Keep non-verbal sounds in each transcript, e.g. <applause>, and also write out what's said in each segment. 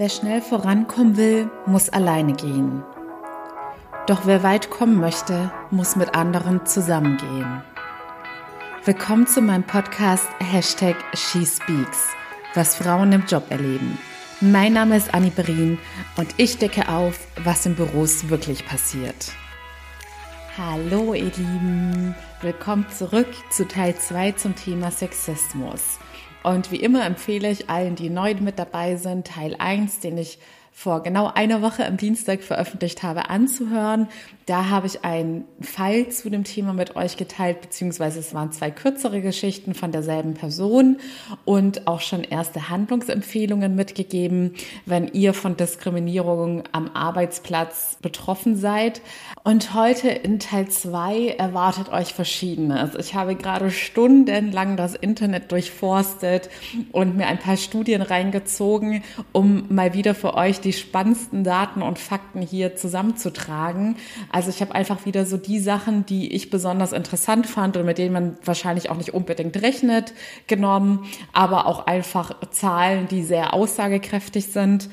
Wer schnell vorankommen will, muss alleine gehen. Doch wer weit kommen möchte, muss mit anderen zusammengehen. Willkommen zu meinem Podcast Hashtag SheSpeaks, was Frauen im Job erleben. Mein Name ist Annie Berin und ich decke auf, was in Büros wirklich passiert. Hallo ihr Lieben, willkommen zurück zu Teil 2 zum Thema Sexismus. Und wie immer empfehle ich allen, die neu mit dabei sind, Teil 1, den ich vor genau einer Woche am Dienstag veröffentlicht habe, anzuhören. Da habe ich einen Fall zu dem Thema mit euch geteilt, beziehungsweise es waren zwei kürzere Geschichten von derselben Person und auch schon erste Handlungsempfehlungen mitgegeben, wenn ihr von Diskriminierung am Arbeitsplatz betroffen seid. Und heute in Teil 2 erwartet euch Verschiedenes. Ich habe gerade stundenlang das Internet durchforstet und mir ein paar Studien reingezogen, um mal wieder für euch die spannendsten Daten und Fakten hier zusammenzutragen. Also ich habe einfach wieder so die Sachen, die ich besonders interessant fand und mit denen man wahrscheinlich auch nicht unbedingt rechnet, genommen, aber auch einfach Zahlen, die sehr aussagekräftig sind.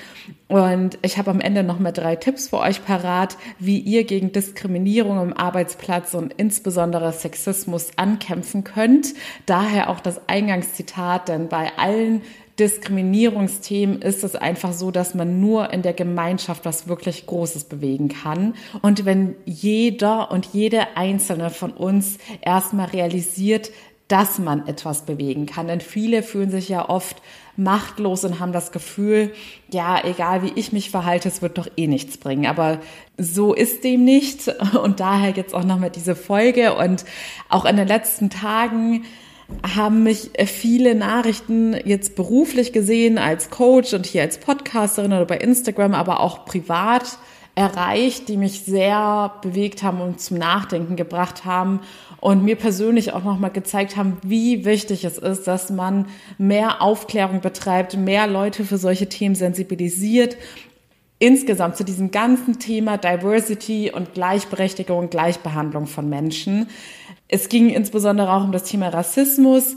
Und ich habe am Ende noch mal drei Tipps für euch parat, wie ihr gegen Diskriminierung im Arbeitsplatz und insbesondere Sexismus ankämpfen könnt. Daher auch das Eingangszitat, denn bei allen Diskriminierungsthemen ist es einfach so, dass man nur in der Gemeinschaft was wirklich Großes bewegen kann. Und wenn jeder und jede einzelne von uns erstmal realisiert, dass man etwas bewegen kann. Denn viele fühlen sich ja oft machtlos und haben das Gefühl, ja, egal wie ich mich verhalte, es wird doch eh nichts bringen. Aber so ist dem nicht. Und daher jetzt auch nochmal diese Folge. Und auch in den letzten Tagen haben mich viele Nachrichten jetzt beruflich gesehen als Coach und hier als Podcasterin oder bei Instagram, aber auch privat erreicht, die mich sehr bewegt haben und zum Nachdenken gebracht haben und mir persönlich auch nochmal gezeigt haben, wie wichtig es ist, dass man mehr Aufklärung betreibt, mehr Leute für solche Themen sensibilisiert. Insgesamt zu diesem ganzen Thema Diversity und Gleichberechtigung und Gleichbehandlung von Menschen. Es ging insbesondere auch um das Thema Rassismus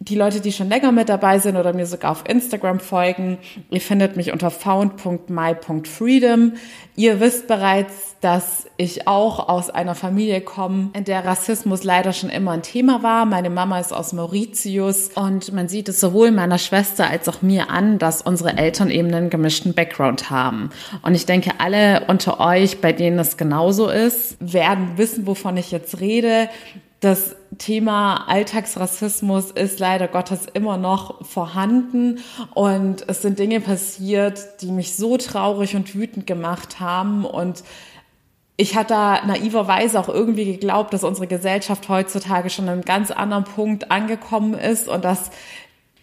die Leute, die schon länger mit dabei sind oder mir sogar auf Instagram folgen, ihr findet mich unter found.my.freedom. Ihr wisst bereits, dass ich auch aus einer Familie komme, in der Rassismus leider schon immer ein Thema war. Meine Mama ist aus Mauritius und man sieht es sowohl meiner Schwester als auch mir an, dass unsere Eltern eben einen gemischten Background haben. Und ich denke, alle unter euch, bei denen es genauso ist, werden wissen, wovon ich jetzt rede das Thema Alltagsrassismus ist leider Gottes immer noch vorhanden. Und es sind Dinge passiert, die mich so traurig und wütend gemacht haben. Und ich hatte da naiverweise auch irgendwie geglaubt, dass unsere Gesellschaft heutzutage schon an einem ganz anderen Punkt angekommen ist und dass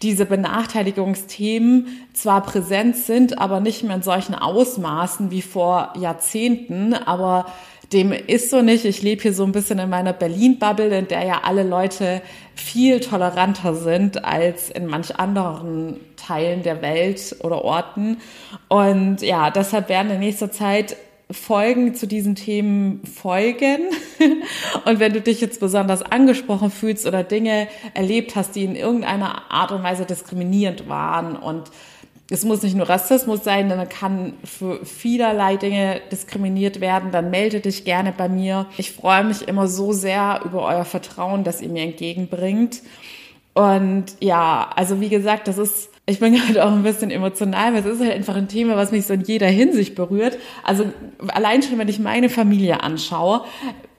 diese Benachteiligungsthemen zwar präsent sind, aber nicht mehr in solchen Ausmaßen wie vor Jahrzehnten, aber dem ist so nicht. Ich lebe hier so ein bisschen in meiner Berlin-Bubble, in der ja alle Leute viel toleranter sind als in manch anderen Teilen der Welt oder Orten. Und ja, deshalb werden in nächster Zeit Folgen zu diesen Themen folgen. <laughs> Und wenn du dich jetzt besonders angesprochen fühlst oder Dinge erlebt hast, die in irgendeiner Art und Weise diskriminierend waren und es muss nicht nur Rassismus sein, dann kann für vielerlei Dinge diskriminiert werden, dann melde dich gerne bei mir. Ich freue mich immer so sehr über euer Vertrauen, das ihr mir entgegenbringt. Und ja, also wie gesagt, das ist, ich bin <laughs> gerade auch ein bisschen emotional, weil es ist halt einfach ein Thema, was mich so in jeder Hinsicht berührt. Also allein schon, wenn ich meine Familie anschaue,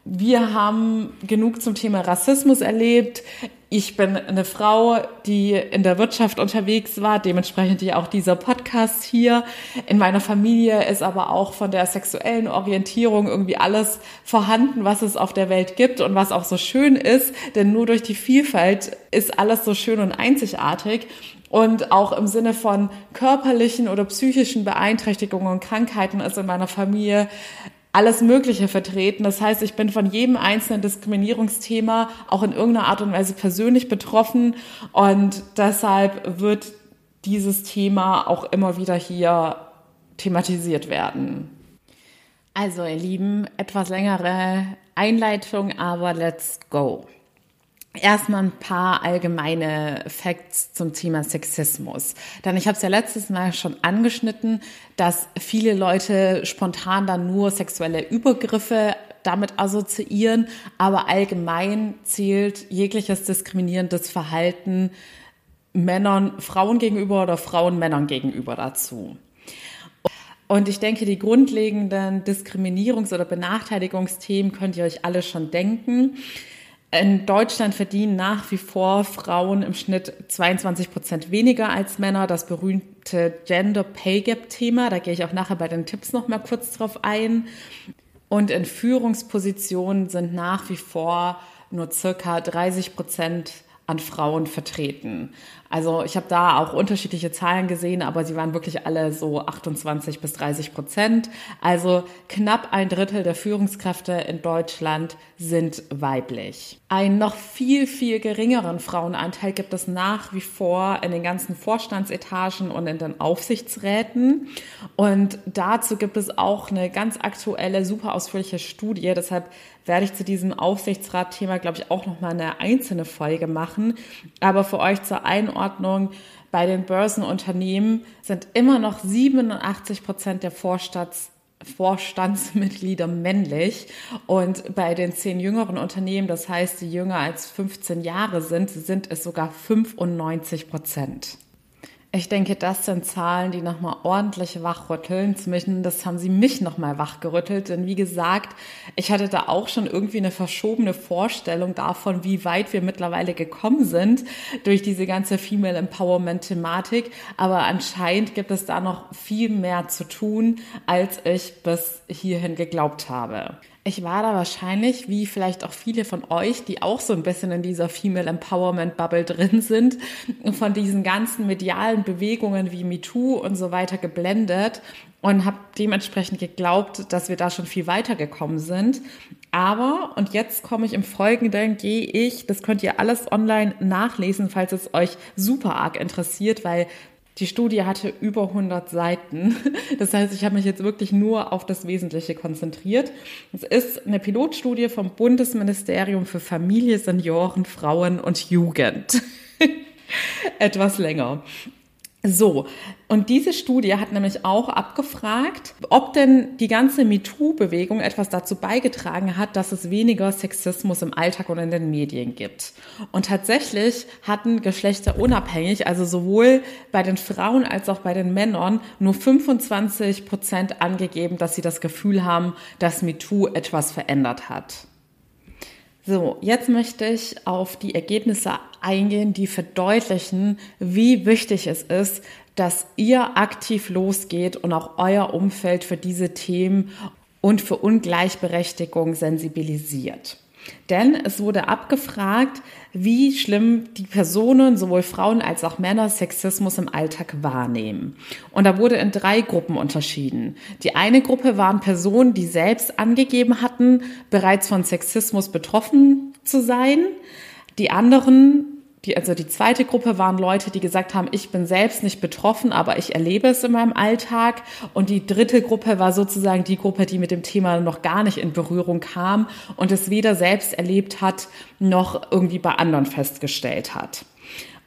wir haben genug zum Thema Rassismus erlebt. Ich bin eine Frau, die in der Wirtschaft unterwegs war, dementsprechend ja auch dieser Podcast hier. In meiner Familie ist aber auch von der sexuellen Orientierung irgendwie alles vorhanden, was es auf der Welt gibt und was auch so schön ist, denn nur durch die Vielfalt ist alles so schön und einzigartig. Und auch im Sinne von körperlichen oder psychischen Beeinträchtigungen und Krankheiten ist in meiner Familie alles Mögliche vertreten. Das heißt, ich bin von jedem einzelnen Diskriminierungsthema auch in irgendeiner Art und Weise persönlich betroffen und deshalb wird dieses Thema auch immer wieder hier thematisiert werden. Also, ihr Lieben, etwas längere Einleitung, aber let's go. Erstmal ein paar allgemeine Facts zum Thema Sexismus. Denn ich habe es ja letztes Mal schon angeschnitten, dass viele Leute spontan dann nur sexuelle Übergriffe damit assoziieren, aber allgemein zählt jegliches diskriminierendes Verhalten Männern Frauen gegenüber oder Frauen Männern gegenüber dazu. Und ich denke, die grundlegenden Diskriminierungs- oder Benachteiligungsthemen könnt ihr euch alle schon denken. In Deutschland verdienen nach wie vor Frauen im Schnitt 22 Prozent weniger als Männer. Das berühmte Gender Pay Gap Thema. Da gehe ich auch nachher bei den Tipps noch mal kurz drauf ein. Und in Führungspositionen sind nach wie vor nur circa 30 Prozent an Frauen vertreten. Also ich habe da auch unterschiedliche Zahlen gesehen, aber sie waren wirklich alle so 28 bis 30 Prozent. Also knapp ein Drittel der Führungskräfte in Deutschland sind weiblich. Einen noch viel, viel geringeren Frauenanteil gibt es nach wie vor in den ganzen Vorstandsetagen und in den Aufsichtsräten. Und dazu gibt es auch eine ganz aktuelle, super ausführliche Studie. Deshalb werde ich zu diesem Aufsichtsrat-Thema, glaube ich, auch noch mal eine einzelne Folge machen. Aber für euch zur Einordnung, bei den Börsenunternehmen sind immer noch 87 Prozent der Vorstands Vorstandsmitglieder männlich und bei den zehn jüngeren Unternehmen, das heißt, die jünger als 15 Jahre sind, sind es sogar 95 Prozent. Ich denke, das sind Zahlen, die nochmal ordentlich wachrütteln. Zumindest haben sie mich nochmal wachgerüttelt. Denn wie gesagt, ich hatte da auch schon irgendwie eine verschobene Vorstellung davon, wie weit wir mittlerweile gekommen sind durch diese ganze Female Empowerment Thematik. Aber anscheinend gibt es da noch viel mehr zu tun, als ich bis hierhin geglaubt habe. Ich war da wahrscheinlich, wie vielleicht auch viele von euch, die auch so ein bisschen in dieser Female Empowerment Bubble drin sind, von diesen ganzen medialen Bewegungen wie MeToo und so weiter geblendet und habe dementsprechend geglaubt, dass wir da schon viel weiter gekommen sind. Aber, und jetzt komme ich im Folgenden, gehe ich, das könnt ihr alles online nachlesen, falls es euch super arg interessiert, weil die Studie hatte über 100 Seiten. <laughs> Das heißt, ich habe mich jetzt wirklich nur auf das Wesentliche konzentriert. Es ist eine Pilotstudie vom Bundesministerium für Familie, Senioren, Frauen und Jugend. <laughs> Etwas länger. So, und diese Studie hat nämlich auch abgefragt, ob denn die ganze MeToo-Bewegung etwas dazu beigetragen hat, dass es weniger Sexismus im Alltag und in den Medien gibt. Und tatsächlich hatten Geschlechter unabhängig, also sowohl bei den Frauen als auch bei den Männern, nur 25 Prozent angegeben, dass sie das Gefühl haben, dass MeToo etwas verändert hat. So, jetzt möchte ich auf die Ergebnisse eingehen, die verdeutlichen, wie wichtig es ist, dass ihr aktiv losgeht und auch euer Umfeld für diese Themen und für Ungleichberechtigung sensibilisiert. Denn es wurde abgefragt, wie schlimm die Personen, sowohl Frauen als auch Männer, Sexismus im Alltag wahrnehmen. Und da wurde in drei Gruppen unterschieden. Die eine Gruppe waren Personen, die selbst angegeben hatten, bereits von Sexismus betroffen zu sein. Die anderen die, also die zweite Gruppe waren Leute, die gesagt haben, ich bin selbst nicht betroffen, aber ich erlebe es in meinem Alltag. Und die dritte Gruppe war sozusagen die Gruppe, die mit dem Thema noch gar nicht in Berührung kam und es weder selbst erlebt hat, noch irgendwie bei anderen festgestellt hat.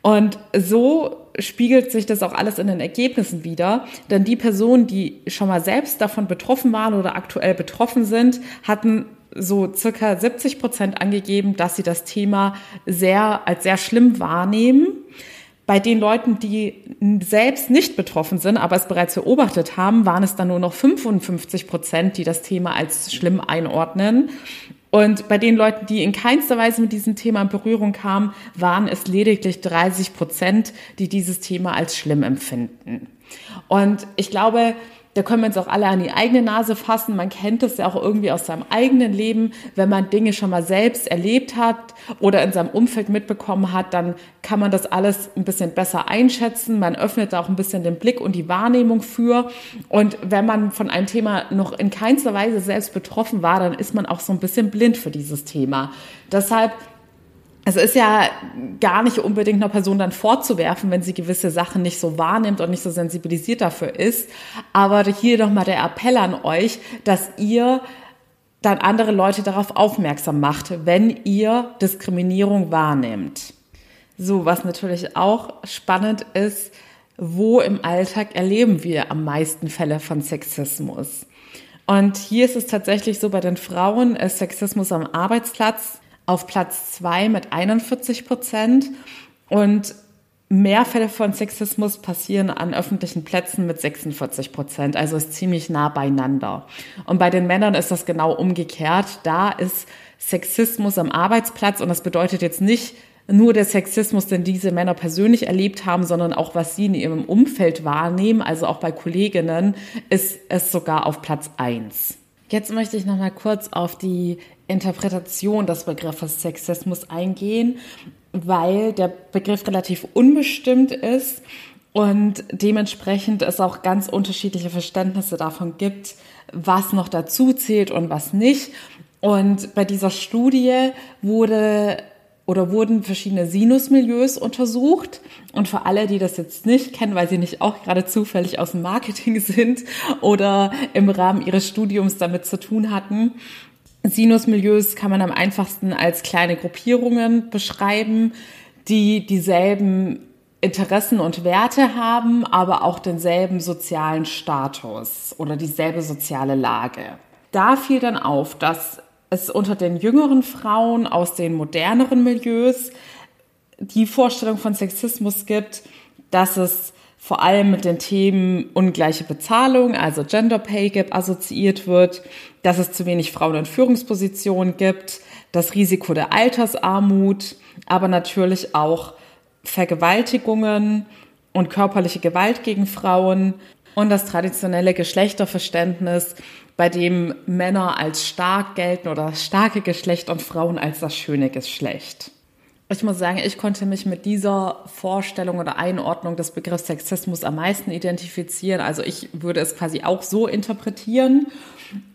Und so spiegelt sich das auch alles in den Ergebnissen wieder. Denn die Personen, die schon mal selbst davon betroffen waren oder aktuell betroffen sind, hatten so circa 70 Prozent angegeben, dass sie das Thema sehr als sehr schlimm wahrnehmen. Bei den Leuten, die selbst nicht betroffen sind, aber es bereits beobachtet haben, waren es dann nur noch 55 Prozent, die das Thema als schlimm einordnen. Und bei den Leuten, die in keinster Weise mit diesem Thema in Berührung kamen, waren es lediglich 30 Prozent, die dieses Thema als schlimm empfinden. Und ich glaube, da können wir uns auch alle an die eigene Nase fassen. Man kennt es ja auch irgendwie aus seinem eigenen Leben. Wenn man Dinge schon mal selbst erlebt hat oder in seinem Umfeld mitbekommen hat, dann kann man das alles ein bisschen besser einschätzen. Man öffnet da auch ein bisschen den Blick und die Wahrnehmung für. Und wenn man von einem Thema noch in keinster Weise selbst betroffen war, dann ist man auch so ein bisschen blind für dieses Thema. Deshalb es ist ja gar nicht unbedingt einer Person dann vorzuwerfen, wenn sie gewisse Sachen nicht so wahrnimmt und nicht so sensibilisiert dafür ist. Aber hier nochmal der Appell an euch, dass ihr dann andere Leute darauf aufmerksam macht, wenn ihr Diskriminierung wahrnehmt. So, was natürlich auch spannend ist, wo im Alltag erleben wir am meisten Fälle von Sexismus? Und hier ist es tatsächlich so, bei den Frauen ist Sexismus am Arbeitsplatz auf Platz zwei mit 41 Prozent und mehr Fälle von Sexismus passieren an öffentlichen Plätzen mit 46 Prozent, also ist ziemlich nah beieinander. Und bei den Männern ist das genau umgekehrt. Da ist Sexismus am Arbeitsplatz und das bedeutet jetzt nicht nur der Sexismus, den diese Männer persönlich erlebt haben, sondern auch was sie in ihrem Umfeld wahrnehmen, also auch bei Kolleginnen, ist es sogar auf Platz eins. Jetzt möchte ich noch mal kurz auf die Interpretation des Begriffes Sexismus eingehen, weil der Begriff relativ unbestimmt ist und dementsprechend es auch ganz unterschiedliche Verständnisse davon gibt, was noch dazu zählt und was nicht. Und bei dieser Studie wurde oder wurden verschiedene Sinusmilieus untersucht. Und für alle, die das jetzt nicht kennen, weil sie nicht auch gerade zufällig aus dem Marketing <laughs> sind oder im Rahmen ihres Studiums damit zu tun hatten, Sinusmilieus kann man am einfachsten als kleine Gruppierungen beschreiben, die dieselben Interessen und Werte haben, aber auch denselben sozialen Status oder dieselbe soziale Lage. Da fiel dann auf, dass es unter den jüngeren Frauen aus den moderneren Milieus die Vorstellung von Sexismus gibt, dass es vor allem mit den Themen ungleiche Bezahlung, also Gender Pay Gap assoziiert wird, dass es zu wenig Frauen in Führungspositionen gibt, das Risiko der Altersarmut, aber natürlich auch Vergewaltigungen und körperliche Gewalt gegen Frauen und das traditionelle Geschlechterverständnis, bei dem Männer als stark gelten oder starke Geschlecht und Frauen als das schöne Geschlecht. Ich muss sagen, ich konnte mich mit dieser Vorstellung oder Einordnung des Begriffs Sexismus am meisten identifizieren. Also ich würde es quasi auch so interpretieren.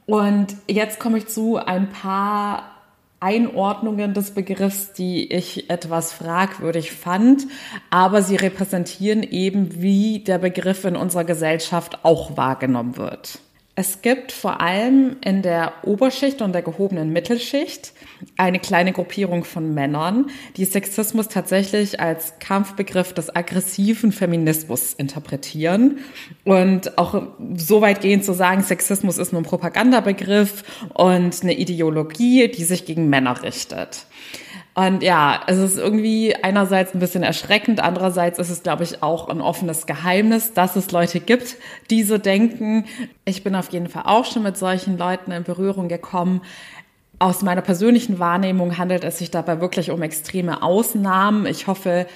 Und jetzt komme ich zu ein paar Einordnungen des Begriffs, die ich etwas fragwürdig fand, aber sie repräsentieren eben, wie der Begriff in unserer Gesellschaft auch wahrgenommen wird. Es gibt vor allem in der Oberschicht und der gehobenen Mittelschicht eine kleine Gruppierung von Männern, die Sexismus tatsächlich als Kampfbegriff des aggressiven Feminismus interpretieren und auch so weit gehen zu sagen, Sexismus ist nur ein Propagandabegriff und eine Ideologie, die sich gegen Männer richtet. Und ja, es ist irgendwie einerseits ein bisschen erschreckend, andererseits ist es, glaube ich, auch ein offenes Geheimnis, dass es Leute gibt, die so denken. Ich bin auf jeden Fall auch schon mit solchen Leuten in Berührung gekommen. Aus meiner persönlichen Wahrnehmung handelt es sich dabei wirklich um extreme Ausnahmen. Ich hoffe,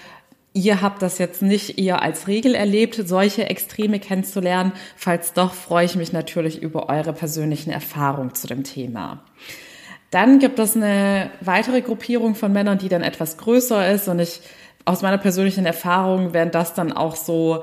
Ihr habt das jetzt nicht eher als Regel erlebt, solche Extreme kennenzulernen. Falls doch, freue ich mich natürlich über eure persönlichen Erfahrungen zu dem Thema. Dann gibt es eine weitere Gruppierung von Männern, die dann etwas größer ist. Und ich, aus meiner persönlichen Erfahrung, wären das dann auch so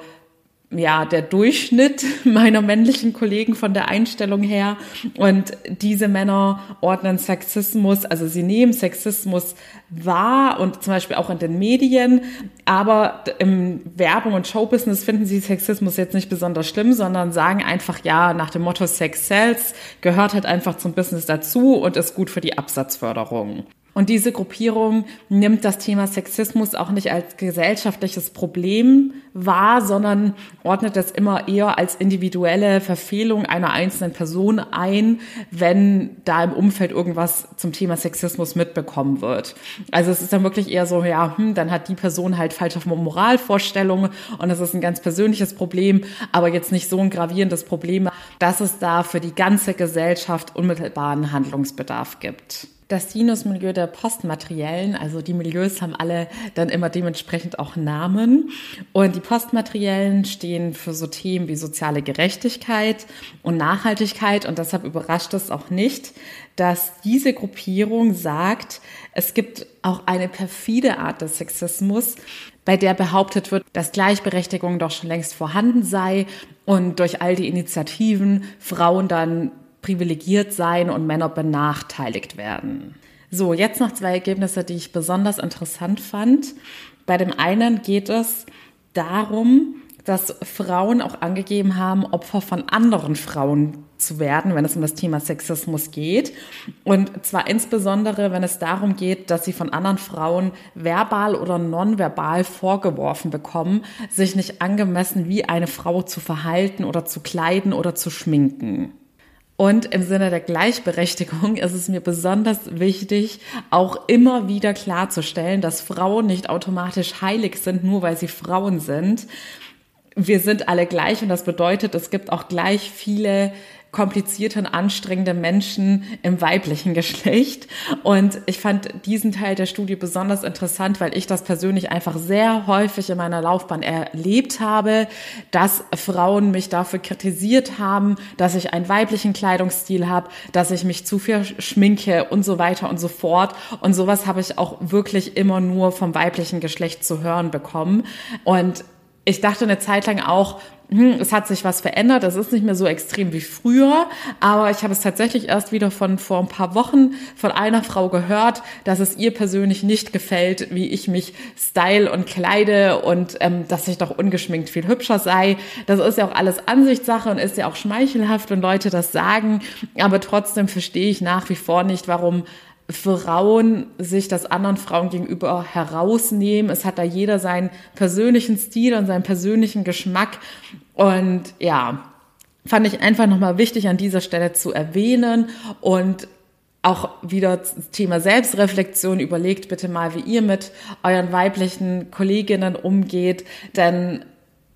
ja, der Durchschnitt <laughs> meiner männlichen Kollegen von der Einstellung her. Und diese Männer ordnen Sexismus, also sie nehmen Sexismus wahr und zum Beispiel auch in den Medien. Aber im Werbung und Showbusiness finden sie Sexismus jetzt nicht besonders schlimm, sondern sagen einfach, ja, nach dem Motto Sex sells gehört halt einfach zum Business dazu und ist gut für die Absatzförderung. Und diese Gruppierung nimmt das Thema Sexismus auch nicht als gesellschaftliches Problem wahr, sondern ordnet es immer eher als individuelle Verfehlung einer einzelnen Person ein, wenn da im Umfeld irgendwas zum Thema Sexismus mitbekommen wird. Also es ist dann wirklich eher so, ja, hm, dann hat die Person halt falsche Moralvorstellungen und das ist ein ganz persönliches Problem, aber jetzt nicht so ein gravierendes Problem, dass es da für die ganze Gesellschaft unmittelbaren Handlungsbedarf gibt das Sinusmilieu der Postmateriellen, also die Milieus haben alle dann immer dementsprechend auch Namen. Und die Postmateriellen stehen für so Themen wie soziale Gerechtigkeit und Nachhaltigkeit. Und deshalb überrascht es auch nicht, dass diese Gruppierung sagt, es gibt auch eine perfide Art des Sexismus, bei der behauptet wird, dass Gleichberechtigung doch schon längst vorhanden sei und durch all die Initiativen Frauen dann privilegiert sein und Männer benachteiligt werden. So, jetzt noch zwei Ergebnisse, die ich besonders interessant fand. Bei dem einen geht es darum, dass Frauen auch angegeben haben, Opfer von anderen Frauen zu werden, wenn es um das Thema Sexismus geht. Und zwar insbesondere, wenn es darum geht, dass sie von anderen Frauen verbal oder nonverbal vorgeworfen bekommen, sich nicht angemessen wie eine Frau zu verhalten oder zu kleiden oder zu schminken. Und im Sinne der Gleichberechtigung ist es mir besonders wichtig, auch immer wieder klarzustellen, dass Frauen nicht automatisch heilig sind, nur weil sie Frauen sind. Wir sind alle gleich und das bedeutet, es gibt auch gleich viele komplizierte und anstrengende Menschen im weiblichen Geschlecht. Und ich fand diesen Teil der Studie besonders interessant, weil ich das persönlich einfach sehr häufig in meiner Laufbahn erlebt habe, dass Frauen mich dafür kritisiert haben, dass ich einen weiblichen Kleidungsstil habe, dass ich mich zu viel schminke und so weiter und so fort. Und sowas habe ich auch wirklich immer nur vom weiblichen Geschlecht zu hören bekommen. Und ich dachte eine Zeit lang auch, hm, es hat sich was verändert, es ist nicht mehr so extrem wie früher, aber ich habe es tatsächlich erst wieder von vor ein paar Wochen von einer Frau gehört, dass es ihr persönlich nicht gefällt, wie ich mich style und kleide und ähm, dass ich doch ungeschminkt viel hübscher sei. Das ist ja auch alles Ansichtssache und ist ja auch schmeichelhaft, wenn Leute das sagen, aber trotzdem verstehe ich nach wie vor nicht, warum Frauen sich das anderen Frauen gegenüber herausnehmen. Es hat da jeder seinen persönlichen Stil und seinen persönlichen Geschmack. Und ja, fand ich einfach nochmal wichtig an dieser Stelle zu erwähnen und auch wieder Thema Selbstreflexion. Überlegt bitte mal, wie ihr mit euren weiblichen Kolleginnen umgeht, denn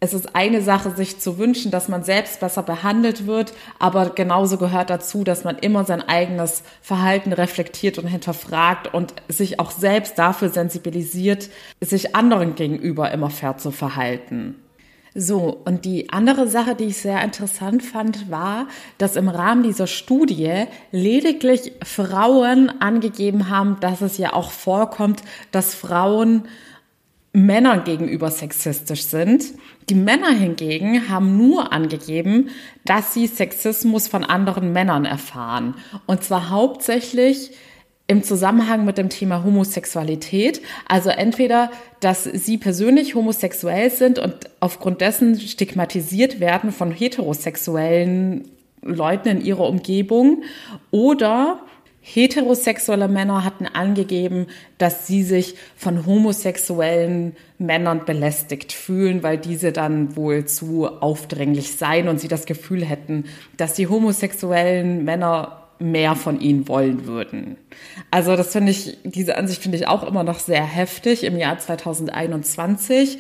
es ist eine Sache, sich zu wünschen, dass man selbst besser behandelt wird, aber genauso gehört dazu, dass man immer sein eigenes Verhalten reflektiert und hinterfragt und sich auch selbst dafür sensibilisiert, sich anderen gegenüber immer fair zu verhalten. So, und die andere Sache, die ich sehr interessant fand, war, dass im Rahmen dieser Studie lediglich Frauen angegeben haben, dass es ja auch vorkommt, dass Frauen Männern gegenüber sexistisch sind. Die Männer hingegen haben nur angegeben, dass sie Sexismus von anderen Männern erfahren. Und zwar hauptsächlich im Zusammenhang mit dem Thema Homosexualität. Also entweder, dass sie persönlich homosexuell sind und aufgrund dessen stigmatisiert werden von heterosexuellen Leuten in ihrer Umgebung oder Heterosexuelle Männer hatten angegeben, dass sie sich von homosexuellen Männern belästigt fühlen, weil diese dann wohl zu aufdringlich seien und sie das Gefühl hätten, dass die homosexuellen Männer mehr von ihnen wollen würden. Also das finde ich, diese Ansicht finde ich auch immer noch sehr heftig im Jahr 2021.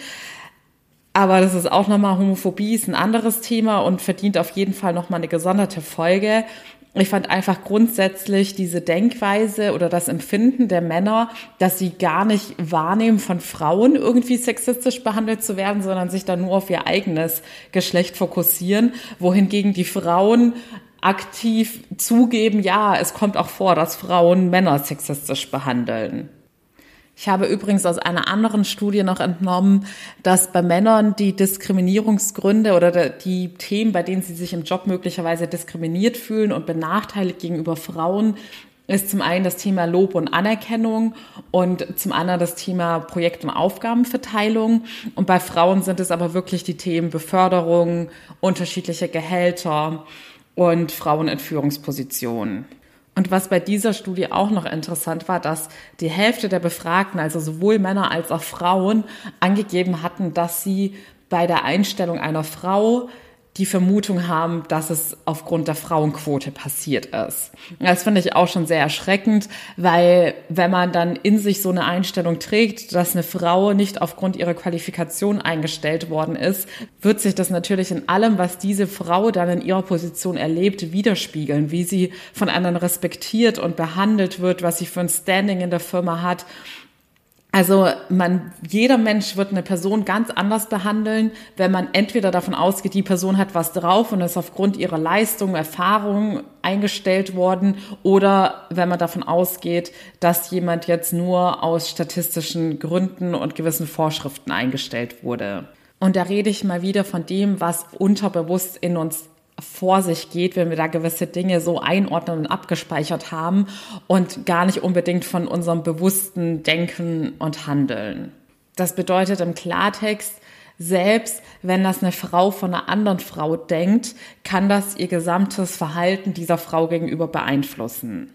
Aber das ist auch nochmal, Homophobie ist ein anderes Thema und verdient auf jeden Fall nochmal eine gesonderte Folge ich fand einfach grundsätzlich diese Denkweise oder das Empfinden der Männer, dass sie gar nicht wahrnehmen, von Frauen irgendwie sexistisch behandelt zu werden, sondern sich dann nur auf ihr eigenes Geschlecht fokussieren, wohingegen die Frauen aktiv zugeben, ja, es kommt auch vor, dass Frauen Männer sexistisch behandeln. Ich habe übrigens aus einer anderen Studie noch entnommen, dass bei Männern die Diskriminierungsgründe oder die Themen, bei denen sie sich im Job möglicherweise diskriminiert fühlen und benachteiligt gegenüber Frauen, ist zum einen das Thema Lob und Anerkennung und zum anderen das Thema Projekt- und Aufgabenverteilung. Und bei Frauen sind es aber wirklich die Themen Beförderung, unterschiedliche Gehälter und Frauen in Führungspositionen. Und was bei dieser Studie auch noch interessant war, dass die Hälfte der Befragten, also sowohl Männer als auch Frauen, angegeben hatten, dass sie bei der Einstellung einer Frau die Vermutung haben, dass es aufgrund der Frauenquote passiert ist. Das finde ich auch schon sehr erschreckend, weil wenn man dann in sich so eine Einstellung trägt, dass eine Frau nicht aufgrund ihrer Qualifikation eingestellt worden ist, wird sich das natürlich in allem, was diese Frau dann in ihrer Position erlebt, widerspiegeln, wie sie von anderen respektiert und behandelt wird, was sie für ein Standing in der Firma hat. Also man, jeder Mensch wird eine Person ganz anders behandeln, wenn man entweder davon ausgeht, die Person hat was drauf und ist aufgrund ihrer Leistung, Erfahrung eingestellt worden, oder wenn man davon ausgeht, dass jemand jetzt nur aus statistischen Gründen und gewissen Vorschriften eingestellt wurde. Und da rede ich mal wieder von dem, was unterbewusst in uns vor sich geht, wenn wir da gewisse Dinge so einordnen und abgespeichert haben und gar nicht unbedingt von unserem bewussten Denken und Handeln. Das bedeutet im Klartext, selbst wenn das eine Frau von einer anderen Frau denkt, kann das ihr gesamtes Verhalten dieser Frau gegenüber beeinflussen.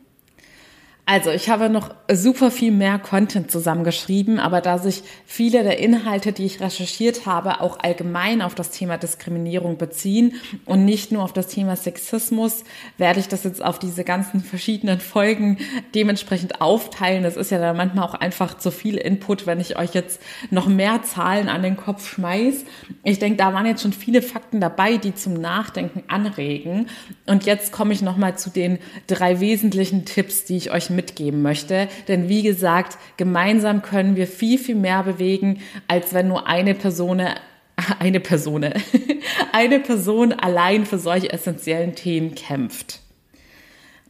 Also, ich habe noch super viel mehr Content zusammengeschrieben, aber da sich viele der Inhalte, die ich recherchiert habe, auch allgemein auf das Thema Diskriminierung beziehen und nicht nur auf das Thema Sexismus, werde ich das jetzt auf diese ganzen verschiedenen Folgen dementsprechend aufteilen. Es ist ja dann manchmal auch einfach zu viel Input, wenn ich euch jetzt noch mehr Zahlen an den Kopf schmeiß. Ich denke, da waren jetzt schon viele Fakten dabei, die zum Nachdenken anregen. Und jetzt komme ich nochmal zu den drei wesentlichen Tipps, die ich euch mitgeben möchte. Denn wie gesagt, gemeinsam können wir viel, viel mehr bewegen, als wenn nur eine Person <laughs> eine Person, <laughs> eine Person allein für solche essentiellen Themen kämpft.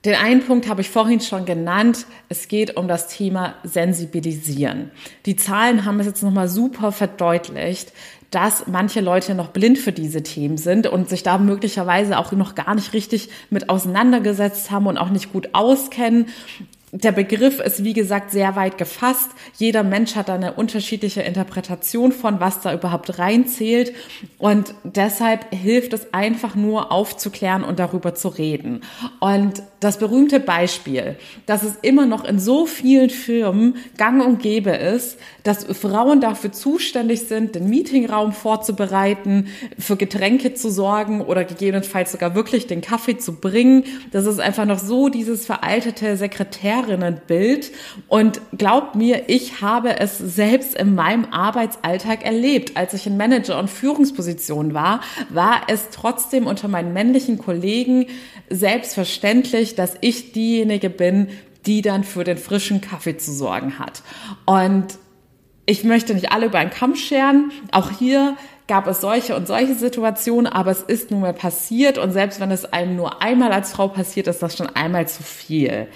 Den einen Punkt habe ich vorhin schon genannt. Es geht um das Thema Sensibilisieren. Die Zahlen haben es jetzt nochmal super verdeutlicht, dass manche Leute noch blind für diese Themen sind und sich da möglicherweise auch noch gar nicht richtig mit auseinandergesetzt haben und auch nicht gut auskennen der Begriff ist, wie gesagt, sehr weit gefasst. Jeder Mensch hat eine unterschiedliche Interpretation von, was da überhaupt reinzählt. Und deshalb hilft es einfach nur aufzuklären und darüber zu reden. Und das berühmte Beispiel, dass es immer noch in so vielen Firmen gang und gäbe ist, dass Frauen dafür zuständig sind, den Meetingraum vorzubereiten, für Getränke zu sorgen oder gegebenenfalls sogar wirklich den Kaffee zu bringen. Das ist einfach noch so dieses veraltete Sekretärinnenbild. Und glaubt mir, ich habe es selbst in meinem Arbeitsalltag erlebt. Als ich in Manager- und Führungspositionen war, war es trotzdem unter meinen männlichen Kollegen selbstverständlich, dass ich diejenige bin, die dann für den frischen Kaffee zu sorgen hat. Und ich möchte nicht alle über einen Kamm scheren. Auch hier gab es solche und solche Situationen, aber es ist nun mal passiert und selbst wenn es einem nur einmal als Frau passiert, ist das schon einmal zu viel.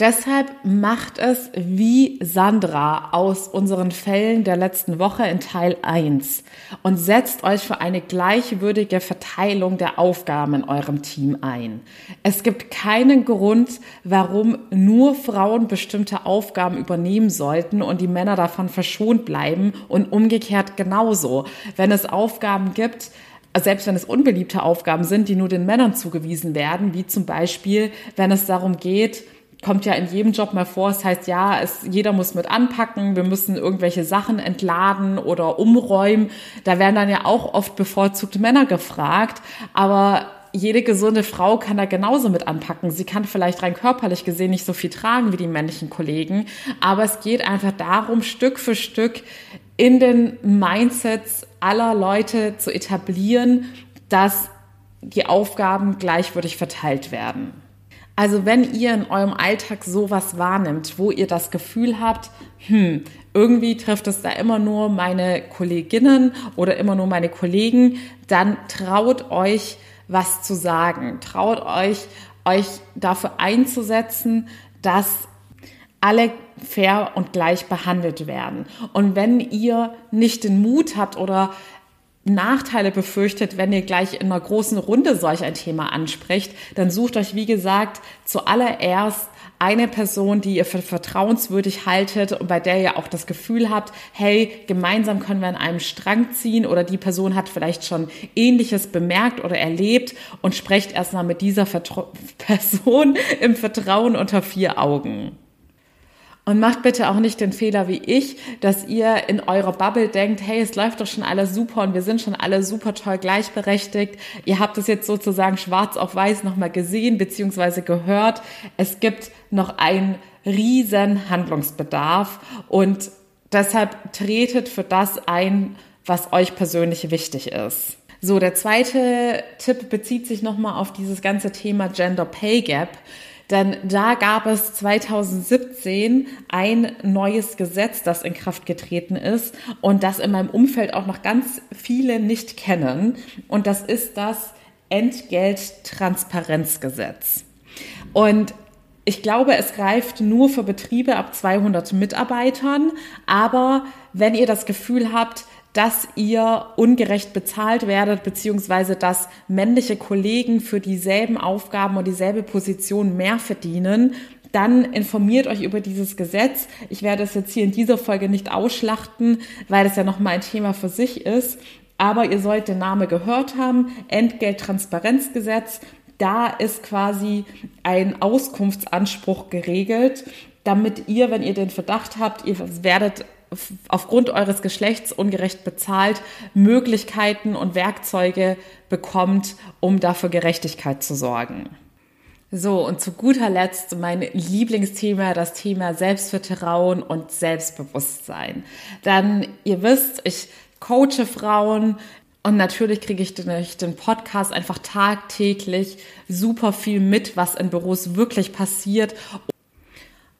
Deshalb macht es wie Sandra aus unseren Fällen der letzten Woche in Teil 1 und setzt euch für eine gleichwürdige Verteilung der Aufgaben in eurem Team ein. Es gibt keinen Grund, warum nur Frauen bestimmte Aufgaben übernehmen sollten und die Männer davon verschont bleiben und umgekehrt genauso. Wenn es Aufgaben gibt, selbst wenn es unbeliebte Aufgaben sind, die nur den Männern zugewiesen werden, wie zum Beispiel, wenn es darum geht, kommt ja in jedem Job mal vor. Es das heißt, ja, es, jeder muss mit anpacken, wir müssen irgendwelche Sachen entladen oder umräumen. Da werden dann ja auch oft bevorzugt Männer gefragt. Aber jede gesunde Frau kann da genauso mit anpacken. Sie kann vielleicht rein körperlich gesehen nicht so viel tragen wie die männlichen Kollegen, aber es geht einfach darum, Stück für Stück in den Mindsets aller Leute zu etablieren, dass die Aufgaben gleichwürdig verteilt werden. Also wenn ihr in eurem Alltag sowas wahrnimmt, wo ihr das Gefühl habt, hm, irgendwie trifft es da immer nur meine Kolleginnen oder immer nur meine Kollegen, dann traut euch, was zu sagen. Traut euch, euch dafür einzusetzen, dass alle fair und gleich behandelt werden. Und wenn ihr nicht den Mut habt oder Nachteile befürchtet, wenn ihr gleich in einer großen Runde solch ein Thema ansprecht, dann sucht euch, wie gesagt, zuallererst eine Person, die ihr für vertrauenswürdig haltet und bei der ihr auch das Gefühl habt, hey, gemeinsam können wir an einem Strang ziehen oder die Person hat vielleicht schon Ähnliches bemerkt oder erlebt und sprecht erstmal mit dieser Vertra <laughs> Person im Vertrauen unter vier Augen. Und macht bitte auch nicht den Fehler wie ich, dass ihr in eurer Bubble denkt, hey, es läuft doch schon alles super und wir sind schon alle super toll gleichberechtigt. Ihr habt es jetzt sozusagen schwarz auf weiß nochmal gesehen bzw. gehört. Es gibt noch einen riesen Handlungsbedarf und deshalb tretet für das ein, was euch persönlich wichtig ist. So, der zweite Tipp bezieht sich nochmal auf dieses ganze Thema Gender Pay Gap. Denn da gab es 2017 ein neues Gesetz, das in Kraft getreten ist und das in meinem Umfeld auch noch ganz viele nicht kennen. Und das ist das Entgelttransparenzgesetz. Und ich glaube, es greift nur für Betriebe ab 200 Mitarbeitern. Aber wenn ihr das Gefühl habt, dass ihr ungerecht bezahlt werdet, beziehungsweise dass männliche Kollegen für dieselben Aufgaben und dieselbe Position mehr verdienen, dann informiert euch über dieses Gesetz. Ich werde es jetzt hier in dieser Folge nicht ausschlachten, weil es ja nochmal ein Thema für sich ist. Aber ihr sollt den Namen gehört haben, Entgelttransparenzgesetz. Da ist quasi ein Auskunftsanspruch geregelt, damit ihr, wenn ihr den Verdacht habt, ihr werdet aufgrund eures Geschlechts ungerecht bezahlt, Möglichkeiten und Werkzeuge bekommt, um dafür Gerechtigkeit zu sorgen. So, und zu guter Letzt mein Lieblingsthema, das Thema Selbstvertrauen und Selbstbewusstsein. Dann, ihr wisst, ich coache Frauen und natürlich kriege ich durch den Podcast einfach tagtäglich super viel mit, was in Büros wirklich passiert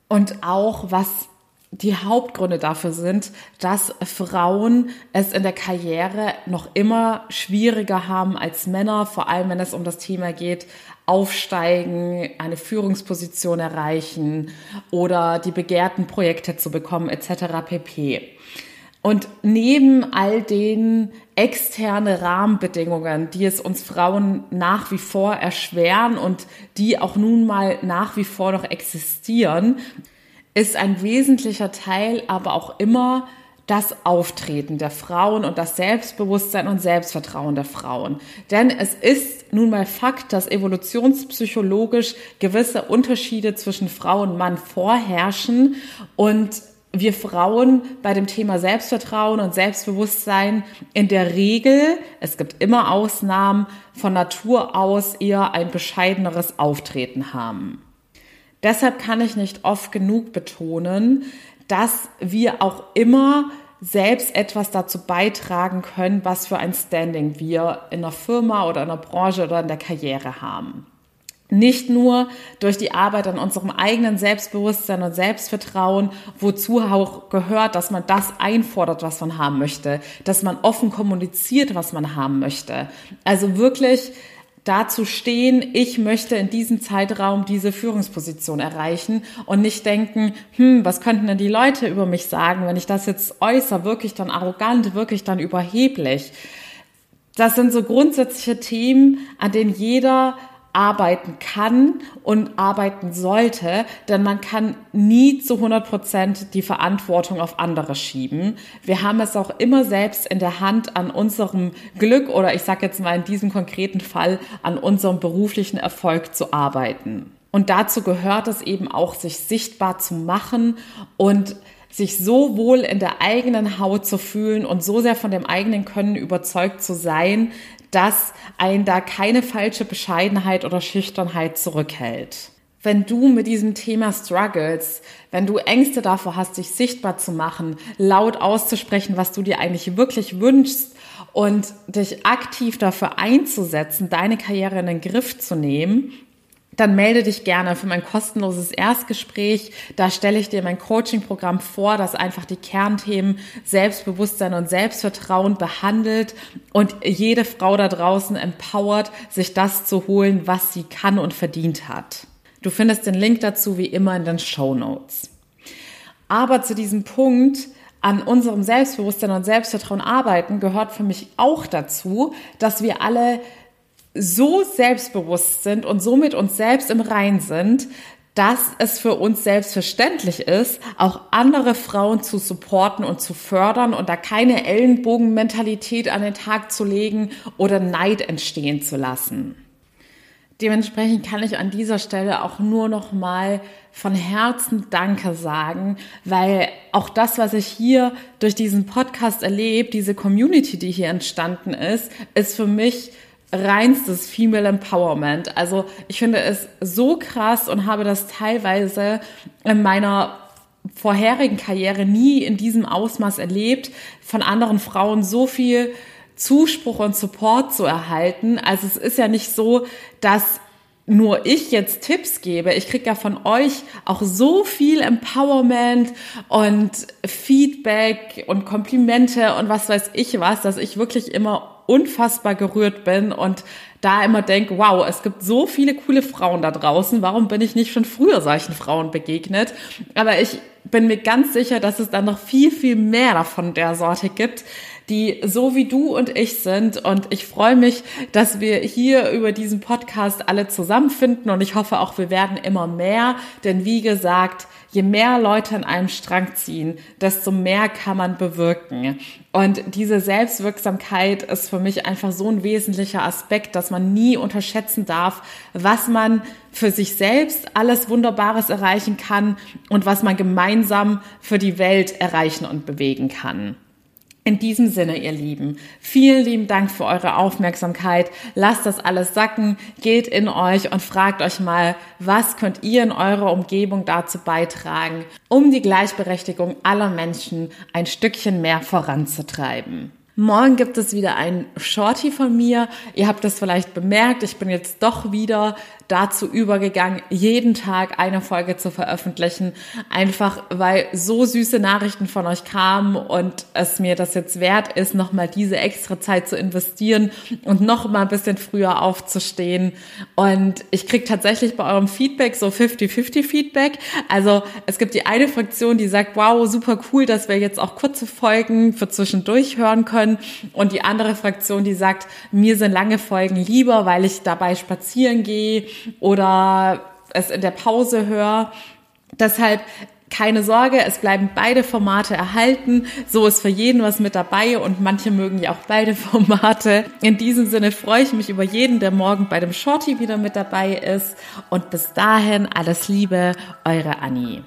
und auch was die Hauptgründe dafür sind, dass Frauen es in der Karriere noch immer schwieriger haben als Männer, vor allem wenn es um das Thema geht, aufsteigen, eine Führungsposition erreichen oder die begehrten Projekte zu bekommen etc. pp. Und neben all den externen Rahmenbedingungen, die es uns Frauen nach wie vor erschweren und die auch nun mal nach wie vor noch existieren, ist ein wesentlicher Teil aber auch immer das Auftreten der Frauen und das Selbstbewusstsein und Selbstvertrauen der Frauen. Denn es ist nun mal Fakt, dass evolutionspsychologisch gewisse Unterschiede zwischen Frau und Mann vorherrschen und wir Frauen bei dem Thema Selbstvertrauen und Selbstbewusstsein in der Regel, es gibt immer Ausnahmen, von Natur aus eher ein bescheideneres Auftreten haben. Deshalb kann ich nicht oft genug betonen, dass wir auch immer selbst etwas dazu beitragen können, was für ein Standing wir in der Firma oder in der Branche oder in der Karriere haben. Nicht nur durch die Arbeit an unserem eigenen Selbstbewusstsein und Selbstvertrauen, wozu auch gehört, dass man das einfordert, was man haben möchte, dass man offen kommuniziert, was man haben möchte. Also wirklich dazu stehen, ich möchte in diesem Zeitraum diese Führungsposition erreichen und nicht denken, hm, was könnten denn die Leute über mich sagen, wenn ich das jetzt äußere, wirklich dann arrogant, wirklich dann überheblich. Das sind so grundsätzliche Themen, an denen jeder arbeiten kann und arbeiten sollte, denn man kann nie zu 100 Prozent die Verantwortung auf andere schieben. Wir haben es auch immer selbst in der Hand an unserem Glück oder ich sage jetzt mal in diesem konkreten Fall an unserem beruflichen Erfolg zu arbeiten. Und dazu gehört es eben auch, sich sichtbar zu machen und sich so wohl in der eigenen Haut zu fühlen und so sehr von dem eigenen Können überzeugt zu sein, dass ein da keine falsche Bescheidenheit oder Schüchternheit zurückhält. Wenn du mit diesem Thema struggles, wenn du Ängste davor hast, dich sichtbar zu machen, laut auszusprechen, was du dir eigentlich wirklich wünschst und dich aktiv dafür einzusetzen, deine Karriere in den Griff zu nehmen, dann melde dich gerne für mein kostenloses Erstgespräch. Da stelle ich dir mein Coaching-Programm vor, das einfach die Kernthemen Selbstbewusstsein und Selbstvertrauen behandelt und jede Frau da draußen empowert, sich das zu holen, was sie kann und verdient hat. Du findest den Link dazu wie immer in den Show Notes. Aber zu diesem Punkt, an unserem Selbstbewusstsein und Selbstvertrauen arbeiten, gehört für mich auch dazu, dass wir alle so selbstbewusst sind und so mit uns selbst im Rein sind, dass es für uns selbstverständlich ist, auch andere Frauen zu supporten und zu fördern und da keine Ellenbogenmentalität an den Tag zu legen oder Neid entstehen zu lassen. Dementsprechend kann ich an dieser Stelle auch nur noch mal von Herzen Danke sagen, weil auch das, was ich hier durch diesen Podcast erlebe, diese Community, die hier entstanden ist, ist für mich reinstes Female Empowerment. Also ich finde es so krass und habe das teilweise in meiner vorherigen Karriere nie in diesem Ausmaß erlebt, von anderen Frauen so viel Zuspruch und Support zu erhalten. Also es ist ja nicht so, dass nur ich jetzt Tipps gebe. Ich kriege ja von euch auch so viel Empowerment und Feedback und Komplimente und was weiß ich was, dass ich wirklich immer unfassbar gerührt bin und da immer denke, wow, es gibt so viele coole Frauen da draußen, warum bin ich nicht schon früher solchen Frauen begegnet? Aber ich bin mir ganz sicher, dass es dann noch viel, viel mehr davon der Sorte gibt, die so wie du und ich sind. Und ich freue mich, dass wir hier über diesen Podcast alle zusammenfinden. Und ich hoffe auch, wir werden immer mehr. Denn wie gesagt, je mehr Leute an einem Strang ziehen, desto mehr kann man bewirken. Und diese Selbstwirksamkeit ist für mich einfach so ein wesentlicher Aspekt, dass man nie unterschätzen darf, was man für sich selbst alles Wunderbares erreichen kann und was man gemeinsam für die Welt erreichen und bewegen kann. In diesem Sinne, ihr Lieben, vielen lieben Dank für eure Aufmerksamkeit. Lasst das alles sacken, geht in euch und fragt euch mal, was könnt ihr in eurer Umgebung dazu beitragen, um die Gleichberechtigung aller Menschen ein Stückchen mehr voranzutreiben. Morgen gibt es wieder ein Shorty von mir. Ihr habt das vielleicht bemerkt. Ich bin jetzt doch wieder dazu übergegangen, jeden Tag eine Folge zu veröffentlichen. Einfach weil so süße Nachrichten von euch kamen und es mir das jetzt wert ist, nochmal diese extra Zeit zu investieren und nochmal ein bisschen früher aufzustehen. Und ich kriege tatsächlich bei eurem Feedback so 50-50 Feedback. Also es gibt die eine Fraktion, die sagt, wow, super cool, dass wir jetzt auch kurze Folgen für zwischendurch hören können. Und die andere Fraktion, die sagt, mir sind lange Folgen lieber, weil ich dabei spazieren gehe oder es in der Pause höre. Deshalb keine Sorge, es bleiben beide Formate erhalten. So ist für jeden was mit dabei und manche mögen ja auch beide <laughs> Formate. In diesem Sinne freue ich mich über jeden, der morgen bei dem Shorty wieder mit dabei ist. Und bis dahin alles Liebe, eure Annie.